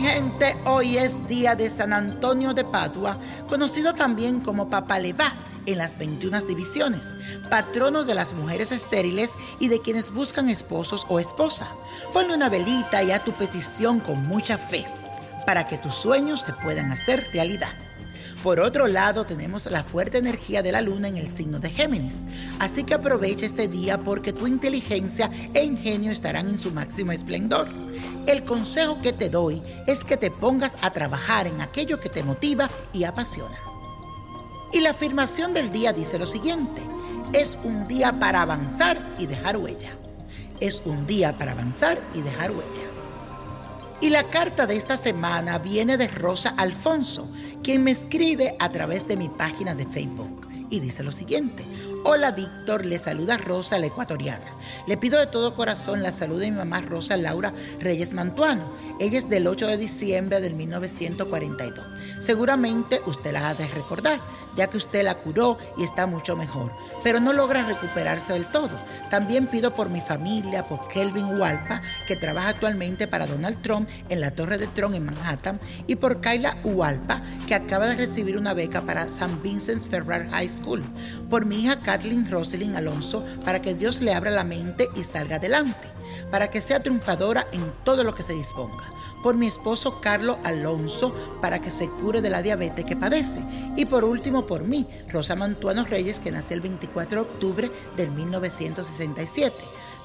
gente, hoy es día de San Antonio de Padua, conocido también como Papa Levá en las 21 divisiones, patrono de las mujeres estériles y de quienes buscan esposos o esposa. Ponle una velita y a tu petición con mucha fe, para que tus sueños se puedan hacer realidad. Por otro lado, tenemos la fuerte energía de la luna en el signo de Géminis, así que aprovecha este día porque tu inteligencia e ingenio estarán en su máximo esplendor. El consejo que te doy es que te pongas a trabajar en aquello que te motiva y apasiona. Y la afirmación del día dice lo siguiente, es un día para avanzar y dejar huella. Es un día para avanzar y dejar huella. Y la carta de esta semana viene de Rosa Alfonso, quien me escribe a través de mi página de Facebook y dice lo siguiente. Hola Víctor, le saluda Rosa la ecuatoriana. Le pido de todo corazón la salud de mi mamá Rosa Laura Reyes Mantuano. Ella es del 8 de diciembre del 1942. Seguramente usted la ha de recordar, ya que usted la curó y está mucho mejor, pero no logra recuperarse del todo. También pido por mi familia, por Kelvin Hualpa, que trabaja actualmente para Donald Trump en la Torre de Trump en Manhattan, y por Kayla Hualpa, que acaba de recibir una beca para St. Vincent's Ferrer High School. Por mi hija Kathleen Rosalind Alonso, para que Dios le abra la mente y salga adelante, para que sea triunfadora en todo lo que se disponga por mi esposo Carlos Alonso para que se cure de la diabetes que padece y por último por mí, Rosa Mantuano Reyes, que nació el 24 de octubre del 1967.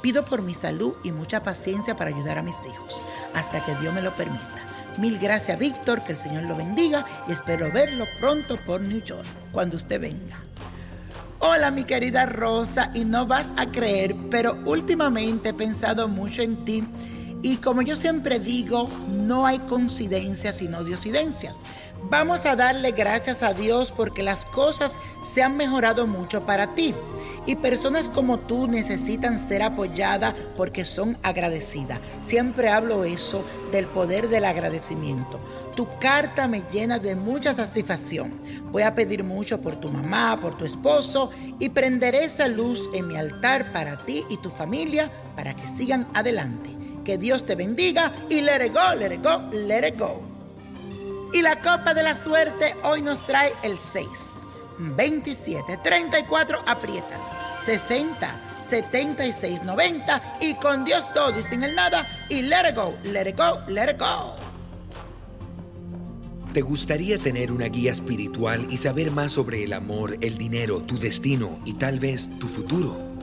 Pido por mi salud y mucha paciencia para ayudar a mis hijos, hasta que Dios me lo permita. Mil gracias, Víctor, que el Señor lo bendiga y espero verlo pronto por New York, cuando usted venga. Hola mi querida Rosa, y no vas a creer, pero últimamente he pensado mucho en ti y como yo siempre digo, no hay coincidencias sino diosidencias. Vamos a darle gracias a Dios porque las cosas se han mejorado mucho para ti. Y personas como tú necesitan ser apoyadas porque son agradecidas. Siempre hablo eso del poder del agradecimiento. Tu carta me llena de mucha satisfacción. Voy a pedir mucho por tu mamá, por tu esposo y prenderé esa luz en mi altar para ti y tu familia para que sigan adelante. Que Dios te bendiga y let it go, let it go, let it go. Y la copa de la suerte hoy nos trae el 6, 27, 34, aprieta, 60, 76, 90 y con Dios todo y sin el nada y let it go, let it go, let it go. ¿Te gustaría tener una guía espiritual y saber más sobre el amor, el dinero, tu destino y tal vez tu futuro?